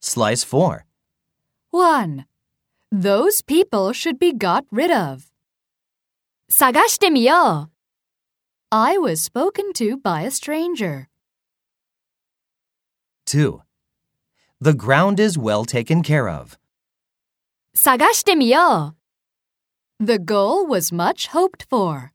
Slice 4. 1. Those people should be got rid of. 探してみよう。I was spoken to by a stranger. 2. The ground is well taken care of. 探してみよう。The goal was much hoped for.